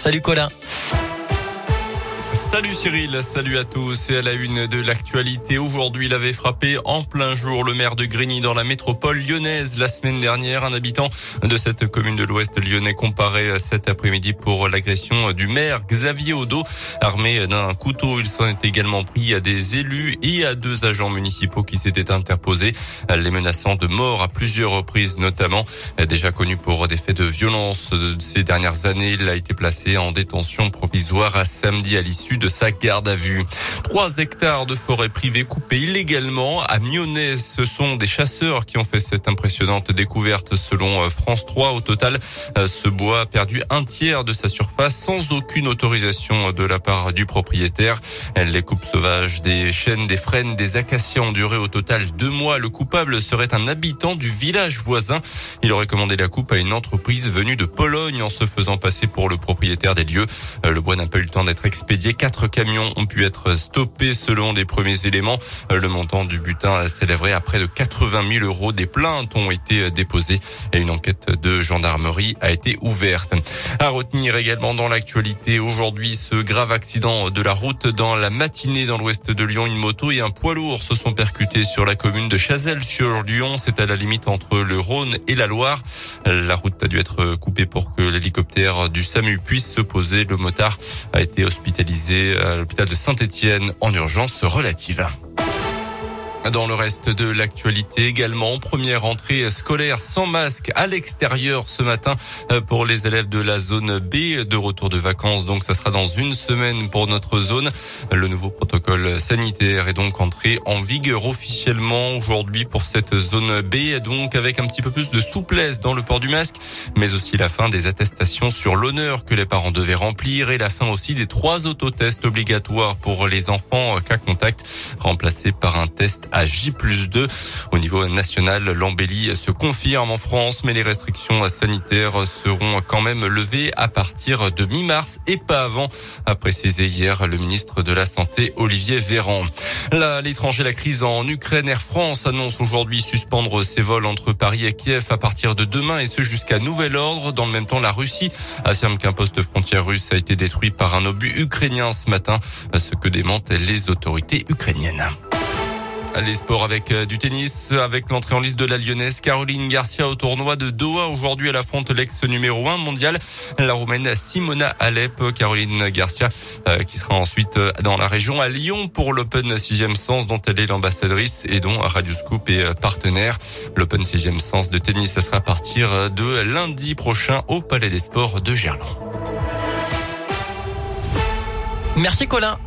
Salut Colin. Salut Cyril, salut à tous et à la une de l'actualité. Aujourd'hui, il avait frappé en plein jour le maire de Grigny dans la métropole lyonnaise. La semaine dernière, un habitant de cette commune de l'ouest lyonnais comparé cet après-midi pour l'agression du maire Xavier Odo. Armé d'un couteau, il s'en est également pris à des élus et à deux agents municipaux qui s'étaient interposés, les menaçant de mort à plusieurs reprises notamment. Déjà connu pour des faits de violence ces dernières années, il a été placé en détention provisoire à samedi à l'issue de sa garde à vue. Trois hectares de forêt privée coupés illégalement à Mionnais. Ce sont des chasseurs qui ont fait cette impressionnante découverte selon euh, France 3. Au total, euh, ce bois a perdu un tiers de sa surface sans aucune autorisation de la part du propriétaire. Les coupes sauvages des chênes, des frênes, des acacias ont duré au total deux mois. Le coupable serait un habitant du village voisin. Il aurait commandé la coupe à une entreprise venue de Pologne en se faisant passer pour le propriétaire des lieux. Euh, le bois n'a pas eu le temps d'être expédié Quatre camions ont pu être stoppés selon les premiers éléments. Le montant du butin s'élèverait à près de 80 000 euros. Des plaintes ont été déposées et une enquête de gendarmerie a été ouverte. À retenir également dans l'actualité aujourd'hui ce grave accident de la route dans la matinée dans l'ouest de Lyon. Une moto et un poids lourd se sont percutés sur la commune de Chazelles-sur-Lyon. C'est à la limite entre le Rhône et la Loire. La route a dû être coupée pour que l'hélicoptère du SAMU puisse se poser. Le motard a été hospitalisé à l'hôpital de Saint-Étienne en urgence relative. Dans le reste de l'actualité également, première entrée scolaire sans masque à l'extérieur ce matin euh, pour les élèves de la zone B de retour de vacances. Donc ça sera dans une semaine pour notre zone. Le nouveau protocole sanitaire est donc entré en vigueur officiellement aujourd'hui pour cette zone B. Donc avec un petit peu plus de souplesse dans le port du masque, mais aussi la fin des attestations sur l'honneur que les parents devaient remplir et la fin aussi des trois autotests obligatoires pour les enfants cas contact remplacés par un test à J 2. Au niveau national, l'embellie se confirme en France, mais les restrictions sanitaires seront quand même levées à partir de mi-mars et pas avant, a précisé hier le ministre de la Santé Olivier Là, l'étranger, la crise en Ukraine, Air France annonce aujourd'hui suspendre ses vols entre Paris et Kiev à partir de demain et ce jusqu'à nouvel ordre. Dans le même temps, la Russie affirme qu'un poste frontière russe a été détruit par un obus ukrainien ce matin, ce que démentent les autorités ukrainiennes. Les sports avec euh, du tennis, avec l'entrée en liste de la lyonnaise Caroline Garcia au tournoi de Doha. Aujourd'hui, elle affronte l'ex numéro 1 mondial, la roumaine Simona Alep. Caroline Garcia, euh, qui sera ensuite euh, dans la région à Lyon pour l'Open 6e sens dont elle est l'ambassadrice et dont Radio Scoop est partenaire. L'Open 6e sens de tennis, ça sera à partir de lundi prochain au Palais des Sports de Gerland. Merci Colin.